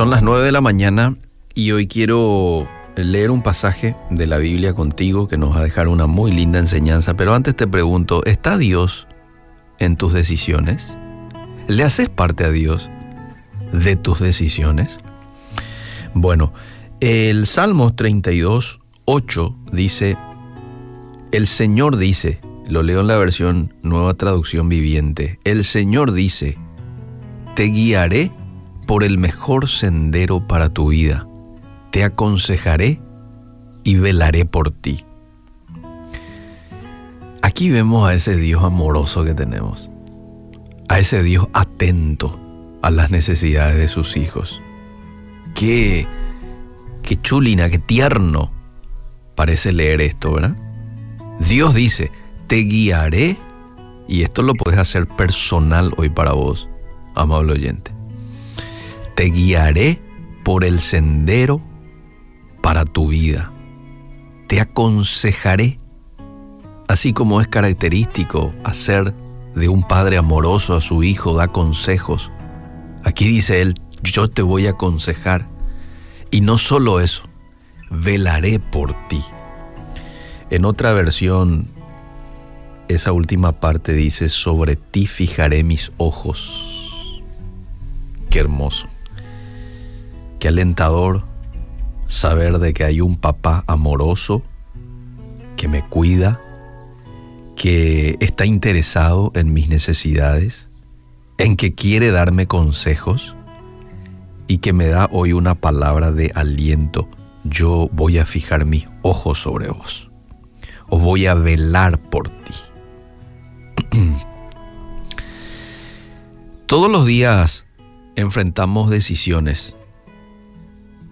Son las 9 de la mañana y hoy quiero leer un pasaje de la Biblia contigo que nos va a dejar una muy linda enseñanza, pero antes te pregunto, ¿está Dios en tus decisiones? ¿Le haces parte a Dios de tus decisiones? Bueno, el Salmo 32, 8 dice, el Señor dice, lo leo en la versión nueva traducción viviente, el Señor dice, te guiaré por el mejor sendero para tu vida, te aconsejaré y velaré por ti. Aquí vemos a ese Dios amoroso que tenemos, a ese Dios atento a las necesidades de sus hijos. Qué, qué chulina, qué tierno parece leer esto, ¿verdad? Dios dice, te guiaré, y esto lo puedes hacer personal hoy para vos, amable oyente. Te guiaré por el sendero para tu vida. Te aconsejaré, así como es característico hacer de un padre amoroso a su hijo, da consejos. Aquí dice él, yo te voy a aconsejar. Y no solo eso, velaré por ti. En otra versión, esa última parte dice, sobre ti fijaré mis ojos. Qué hermoso. Qué alentador saber de que hay un papá amoroso que me cuida, que está interesado en mis necesidades, en que quiere darme consejos y que me da hoy una palabra de aliento. Yo voy a fijar mis ojos sobre vos o voy a velar por ti. Todos los días enfrentamos decisiones,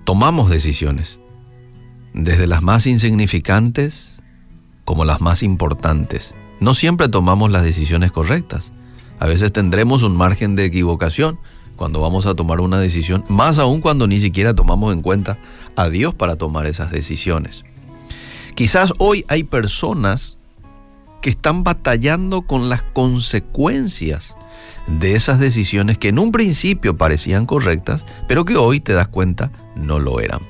tomamos decisiones, desde las más insignificantes como las más importantes. No siempre tomamos las decisiones correctas. A veces tendremos un margen de equivocación cuando vamos a tomar una decisión, más aún cuando ni siquiera tomamos en cuenta a Dios para tomar esas decisiones. Quizás hoy hay personas que están batallando con las consecuencias de esas decisiones que en un principio parecían correctas, pero que hoy te das cuenta no lo eran.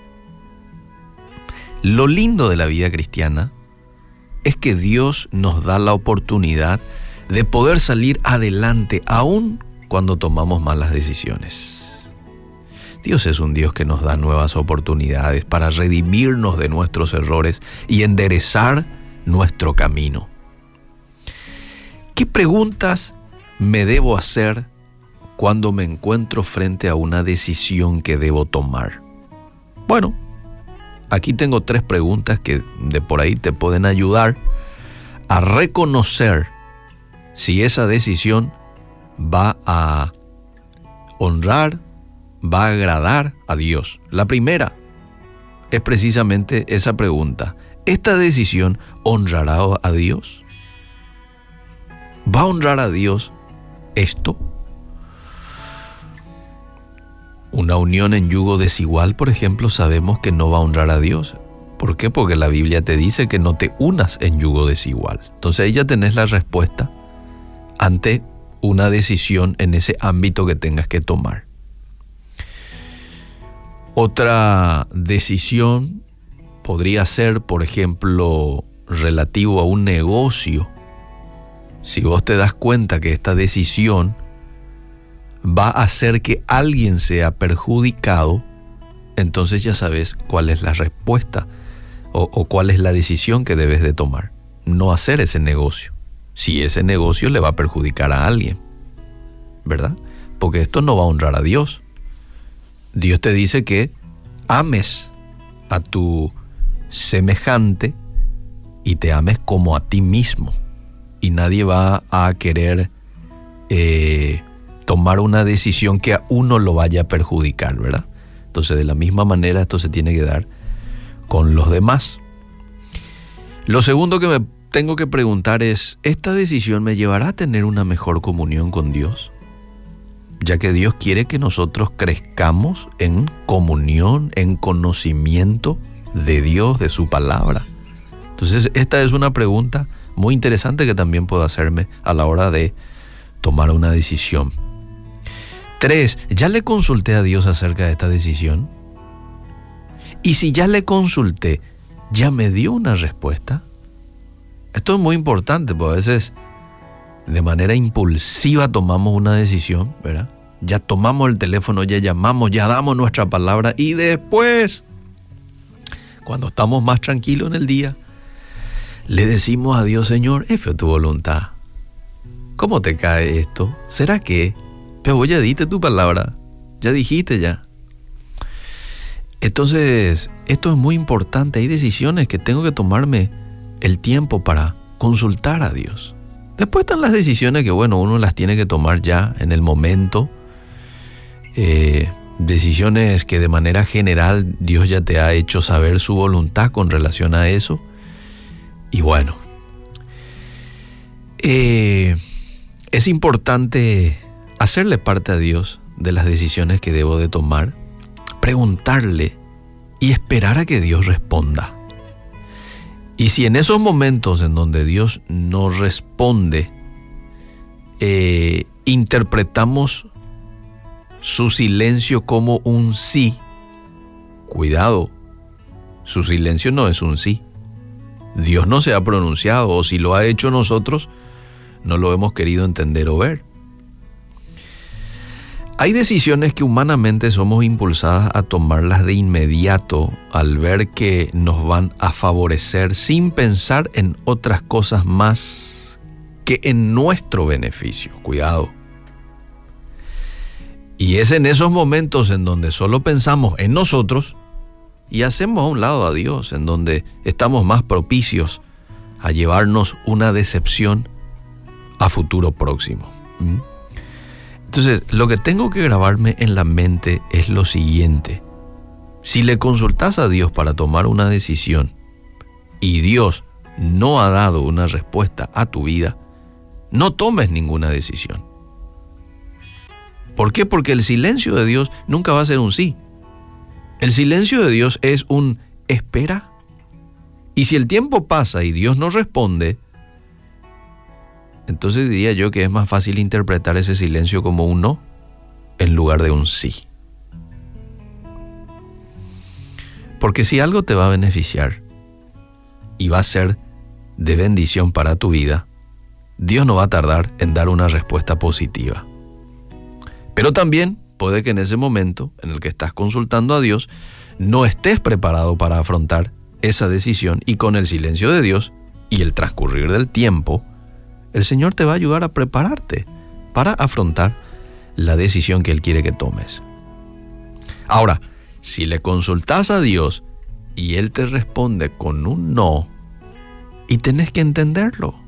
Lo lindo de la vida cristiana es que Dios nos da la oportunidad de poder salir adelante aún cuando tomamos malas decisiones. Dios es un Dios que nos da nuevas oportunidades para redimirnos de nuestros errores y enderezar nuestro camino. ¿Qué preguntas me debo hacer cuando me encuentro frente a una decisión que debo tomar? Bueno, aquí tengo tres preguntas que de por ahí te pueden ayudar a reconocer si esa decisión va a honrar va a agradar a Dios? La primera es precisamente esa pregunta. ¿Esta decisión honrará a Dios? ¿Va a honrar a Dios esto? Una unión en yugo desigual, por ejemplo, sabemos que no va a honrar a Dios. ¿Por qué? Porque la Biblia te dice que no te unas en yugo desigual. Entonces ahí ya tenés la respuesta ante una decisión en ese ámbito que tengas que tomar. Otra decisión podría ser, por ejemplo, relativo a un negocio. Si vos te das cuenta que esta decisión va a hacer que alguien sea perjudicado, entonces ya sabes cuál es la respuesta o, cuál es la decisión que debes de tomar. No hacer ese negocio. Si ese negocio le va a perjudicar a alguien. ¿Verdad? Porque esto no va a honrar a Dios. Dios te dice que ames a tu semejante y te ames como a ti mismo. Y nadie va a querer eh, tomar una decisión que a uno lo vaya a perjudicar, ¿verdad? Entonces de la misma manera esto se tiene que dar con los demás. Lo segundo que me tengo que preguntar es, ¿esta decisión me llevará a tener una mejor comunión con Dios? ya que Dios quiere que nosotros crezcamos en comunión, en conocimiento de Dios, de su palabra. Entonces, esta es una pregunta muy interesante que también puedo hacerme a la hora de tomar una decisión. Tres, ¿ya le consulté a Dios acerca de esta decisión? Y si ya le consulté, ¿ya me dio una respuesta? Esto es muy importante, porque a veces de manera impulsiva tomamos una decisión, ¿verdad? Ya tomamos el teléfono, ya llamamos, ya damos nuestra palabra y después, cuando estamos más tranquilos en el día, le decimos a Dios, Señor, es tu voluntad. ¿Cómo te cae esto? ¿Será que? Pero ya diste tu palabra, ya dijiste ya. Entonces, esto es muy importante. Hay decisiones que tengo que tomarme el tiempo para consultar a Dios. Después están las decisiones que, bueno, uno las tiene que tomar ya en el momento. Eh, decisiones que de manera general Dios ya te ha hecho saber su voluntad con relación a eso. Y bueno, eh, es importante hacerle parte a Dios de las decisiones que debo de tomar, preguntarle y esperar a que Dios responda. Y si en esos momentos en donde Dios no responde, eh, interpretamos su silencio como un sí, cuidado, su silencio no es un sí. Dios no se ha pronunciado o si lo ha hecho nosotros, no lo hemos querido entender o ver. Hay decisiones que humanamente somos impulsadas a tomarlas de inmediato al ver que nos van a favorecer sin pensar en otras cosas más que en nuestro beneficio. Cuidado. Y es en esos momentos en donde solo pensamos en nosotros y hacemos a un lado a Dios, en donde estamos más propicios a llevarnos una decepción a futuro próximo. ¿Mm? Entonces, lo que tengo que grabarme en la mente es lo siguiente. Si le consultas a Dios para tomar una decisión y Dios no ha dado una respuesta a tu vida, no tomes ninguna decisión. ¿Por qué? Porque el silencio de Dios nunca va a ser un sí. El silencio de Dios es un espera. Y si el tiempo pasa y Dios no responde, entonces diría yo que es más fácil interpretar ese silencio como un no en lugar de un sí. Porque si algo te va a beneficiar y va a ser de bendición para tu vida, Dios no va a tardar en dar una respuesta positiva. Pero también puede que en ese momento en el que estás consultando a Dios, no estés preparado para afrontar esa decisión y con el silencio de Dios y el transcurrir del tiempo, el Señor te va a ayudar a prepararte para afrontar la decisión que Él quiere que tomes. Ahora, si le consultas a Dios y Él te responde con un no, y tenés que entenderlo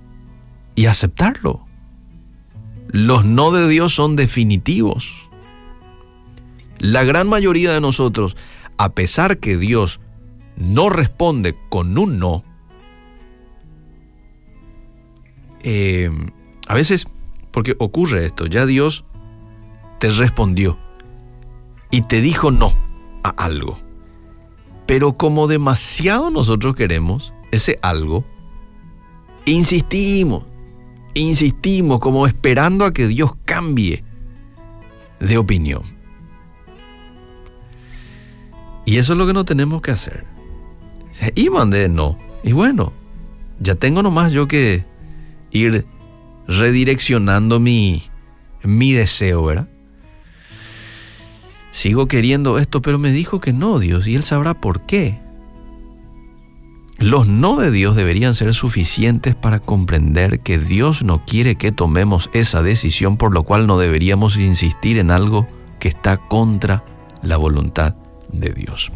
y aceptarlo. Los no de Dios son definitivos. La gran mayoría de nosotros, a pesar que Dios no responde con un no, Eh, a veces, porque ocurre esto, ya Dios te respondió y te dijo no a algo. Pero como demasiado nosotros queremos ese algo, insistimos, insistimos como esperando a que Dios cambie de opinión. Y eso es lo que no tenemos que hacer. Y mandé no. Y bueno, ya tengo nomás yo que ir redireccionando mi, mi deseo, ¿verdad? Sigo queriendo esto, pero me dijo que no, Dios, y Él sabrá por qué. Los no de Dios deberían ser suficientes para comprender que Dios no quiere que tomemos esa decisión, por lo cual no deberíamos insistir en algo que está contra la voluntad de Dios.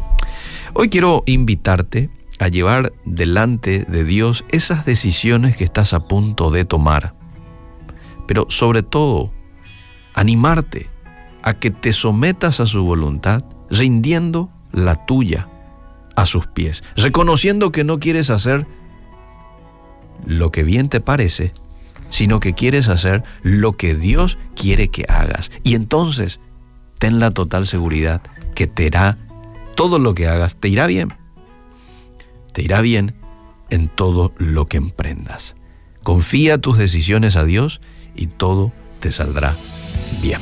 Hoy quiero invitarte a llevar delante de Dios esas decisiones que estás a punto de tomar. Pero sobre todo, animarte a que te sometas a su voluntad, rindiendo la tuya a sus pies, reconociendo que no quieres hacer lo que bien te parece, sino que quieres hacer lo que Dios quiere que hagas. Y entonces, ten la total seguridad que te irá, todo lo que hagas te irá bien te irá bien en todo lo que emprendas. Confía tus decisiones a Dios y todo te saldrá bien.